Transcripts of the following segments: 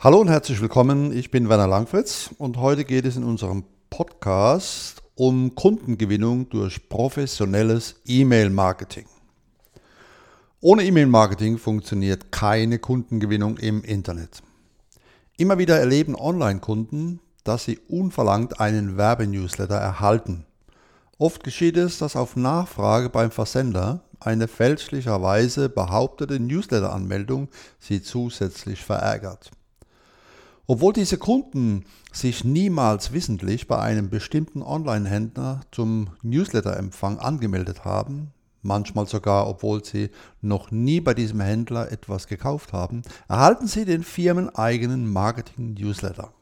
Hallo und herzlich willkommen, ich bin Werner Langfritz und heute geht es in unserem Podcast um Kundengewinnung durch professionelles E-Mail-Marketing. Ohne E-Mail-Marketing funktioniert keine Kundengewinnung im Internet. Immer wieder erleben Online-Kunden, dass sie unverlangt einen Werbenewsletter erhalten. Oft geschieht es, dass auf Nachfrage beim Versender eine fälschlicherweise behauptete Newsletter-Anmeldung sie zusätzlich verärgert. Obwohl diese Kunden sich niemals wissentlich bei einem bestimmten Online-Händler zum Newsletter-Empfang angemeldet haben, manchmal sogar obwohl sie noch nie bei diesem Händler etwas gekauft haben, erhalten sie den firmeneigenen Marketing-Newsletter.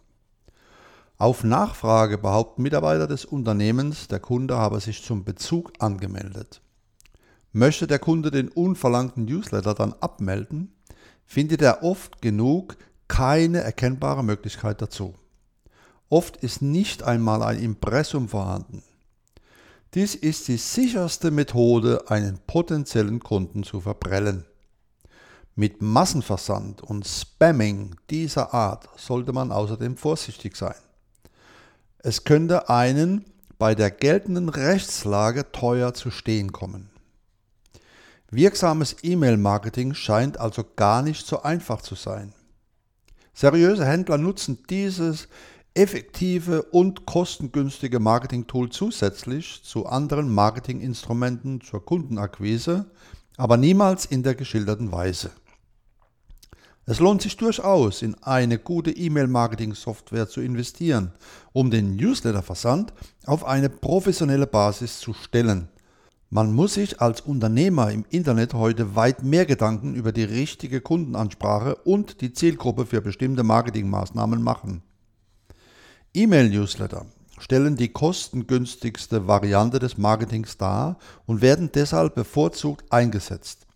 Auf Nachfrage behaupten Mitarbeiter des Unternehmens, der Kunde habe sich zum Bezug angemeldet. Möchte der Kunde den unverlangten Newsletter dann abmelden, findet er oft genug keine erkennbare Möglichkeit dazu. Oft ist nicht einmal ein Impressum vorhanden. Dies ist die sicherste Methode, einen potenziellen Kunden zu verprellen. Mit Massenversand und Spamming dieser Art sollte man außerdem vorsichtig sein. Es könnte einen bei der geltenden Rechtslage teuer zu stehen kommen. Wirksames E-Mail-Marketing scheint also gar nicht so einfach zu sein. Seriöse Händler nutzen dieses effektive und kostengünstige Marketing-Tool zusätzlich zu anderen Marketinginstrumenten zur Kundenakquise, aber niemals in der geschilderten Weise. Es lohnt sich durchaus, in eine gute E-Mail-Marketing-Software zu investieren, um den Newsletter-Versand auf eine professionelle Basis zu stellen. Man muss sich als Unternehmer im Internet heute weit mehr Gedanken über die richtige Kundenansprache und die Zielgruppe für bestimmte Marketingmaßnahmen machen. E-Mail-Newsletter stellen die kostengünstigste Variante des Marketings dar und werden deshalb bevorzugt eingesetzt.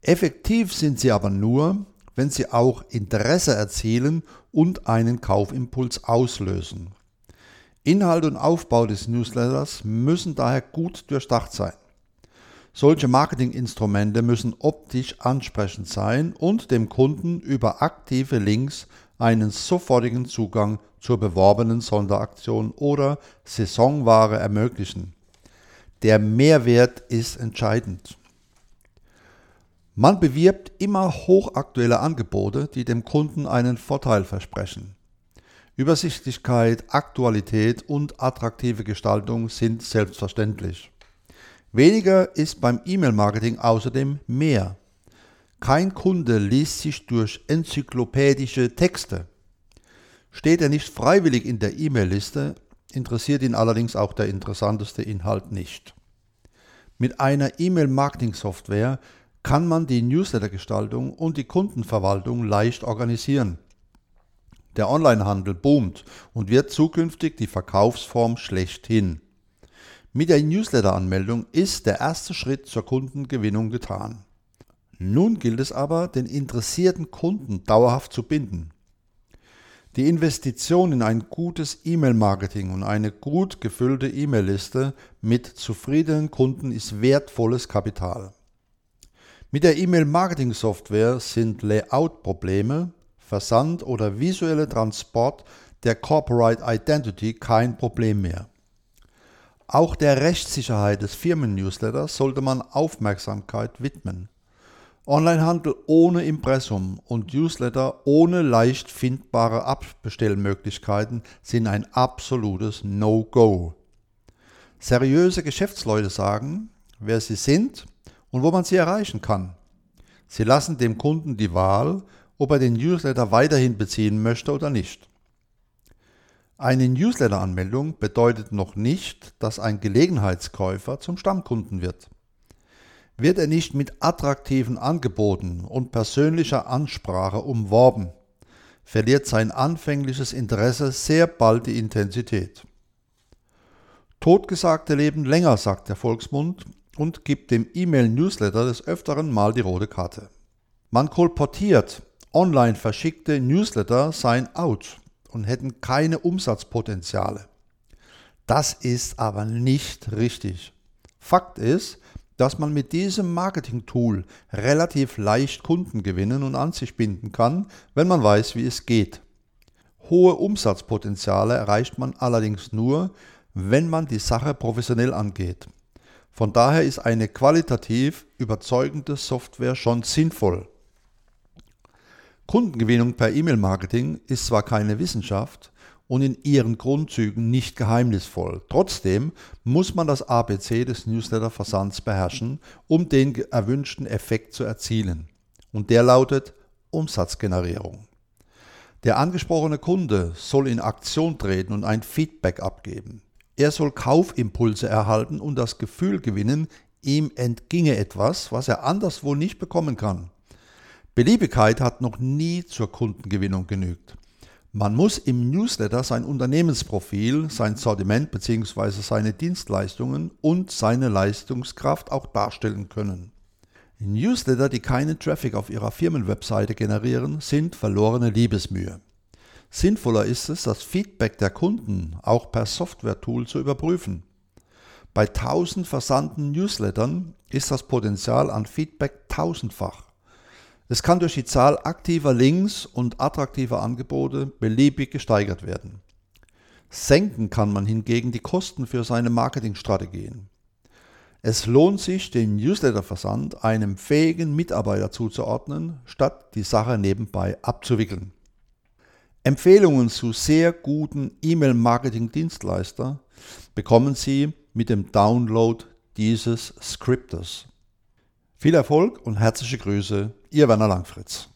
Effektiv sind sie aber nur, wenn sie auch Interesse erzielen und einen Kaufimpuls auslösen. Inhalt und Aufbau des Newsletters müssen daher gut durchdacht sein. Solche Marketinginstrumente müssen optisch ansprechend sein und dem Kunden über aktive Links einen sofortigen Zugang zur beworbenen Sonderaktion oder Saisonware ermöglichen. Der Mehrwert ist entscheidend. Man bewirbt immer hochaktuelle Angebote, die dem Kunden einen Vorteil versprechen. Übersichtlichkeit, Aktualität und attraktive Gestaltung sind selbstverständlich. Weniger ist beim E-Mail-Marketing außerdem mehr. Kein Kunde liest sich durch enzyklopädische Texte. Steht er nicht freiwillig in der E-Mail-Liste, interessiert ihn allerdings auch der interessanteste Inhalt nicht. Mit einer E-Mail-Marketing-Software kann man die Newsletter-Gestaltung und die Kundenverwaltung leicht organisieren. Der Onlinehandel boomt und wird zukünftig die Verkaufsform schlechthin. Mit der Newsletter-Anmeldung ist der erste Schritt zur Kundengewinnung getan. Nun gilt es aber, den interessierten Kunden dauerhaft zu binden. Die Investition in ein gutes E-Mail-Marketing und eine gut gefüllte E-Mail-Liste mit zufriedenen Kunden ist wertvolles Kapital. Mit der E-Mail-Marketing-Software sind Layout-Probleme, Versand oder visuelle Transport der Corporate Identity kein Problem mehr. Auch der Rechtssicherheit des Firmen-Newsletters sollte man Aufmerksamkeit widmen. Onlinehandel ohne Impressum und Newsletter ohne leicht findbare Abbestellmöglichkeiten sind ein absolutes No-Go. Seriöse Geschäftsleute sagen, wer sie sind und wo man sie erreichen kann. Sie lassen dem Kunden die Wahl ob er den Newsletter weiterhin beziehen möchte oder nicht. Eine Newsletter-Anmeldung bedeutet noch nicht, dass ein Gelegenheitskäufer zum Stammkunden wird. Wird er nicht mit attraktiven Angeboten und persönlicher Ansprache umworben, verliert sein anfängliches Interesse sehr bald die Intensität. Totgesagte leben länger, sagt der Volksmund und gibt dem E-Mail-Newsletter des Öfteren mal die rote Karte. Man kolportiert, online verschickte Newsletter seien out und hätten keine Umsatzpotenziale. Das ist aber nicht richtig. Fakt ist, dass man mit diesem Marketing-Tool relativ leicht Kunden gewinnen und an sich binden kann, wenn man weiß, wie es geht. Hohe Umsatzpotenziale erreicht man allerdings nur, wenn man die Sache professionell angeht. Von daher ist eine qualitativ überzeugende Software schon sinnvoll. Kundengewinnung per E-Mail-Marketing ist zwar keine Wissenschaft und in ihren Grundzügen nicht geheimnisvoll. Trotzdem muss man das ABC des Newsletter-Versands beherrschen, um den erwünschten Effekt zu erzielen. Und der lautet Umsatzgenerierung. Der angesprochene Kunde soll in Aktion treten und ein Feedback abgeben. Er soll Kaufimpulse erhalten und das Gefühl gewinnen, ihm entginge etwas, was er anderswo nicht bekommen kann. Beliebigkeit hat noch nie zur Kundengewinnung genügt. Man muss im Newsletter sein Unternehmensprofil, sein Sortiment bzw. seine Dienstleistungen und seine Leistungskraft auch darstellen können. Newsletter, die keinen Traffic auf ihrer Firmenwebseite generieren, sind verlorene Liebesmühe. Sinnvoller ist es, das Feedback der Kunden auch per Software-Tool zu überprüfen. Bei 1000 versandten Newslettern ist das Potenzial an Feedback tausendfach. Es kann durch die Zahl aktiver Links und attraktiver Angebote beliebig gesteigert werden. Senken kann man hingegen die Kosten für seine Marketingstrategien. Es lohnt sich, den Newsletterversand einem fähigen Mitarbeiter zuzuordnen, statt die Sache nebenbei abzuwickeln. Empfehlungen zu sehr guten E-Mail-Marketing-Dienstleister bekommen Sie mit dem Download dieses Skriptes. Viel Erfolg und herzliche Grüße, Ihr Werner Langfritz.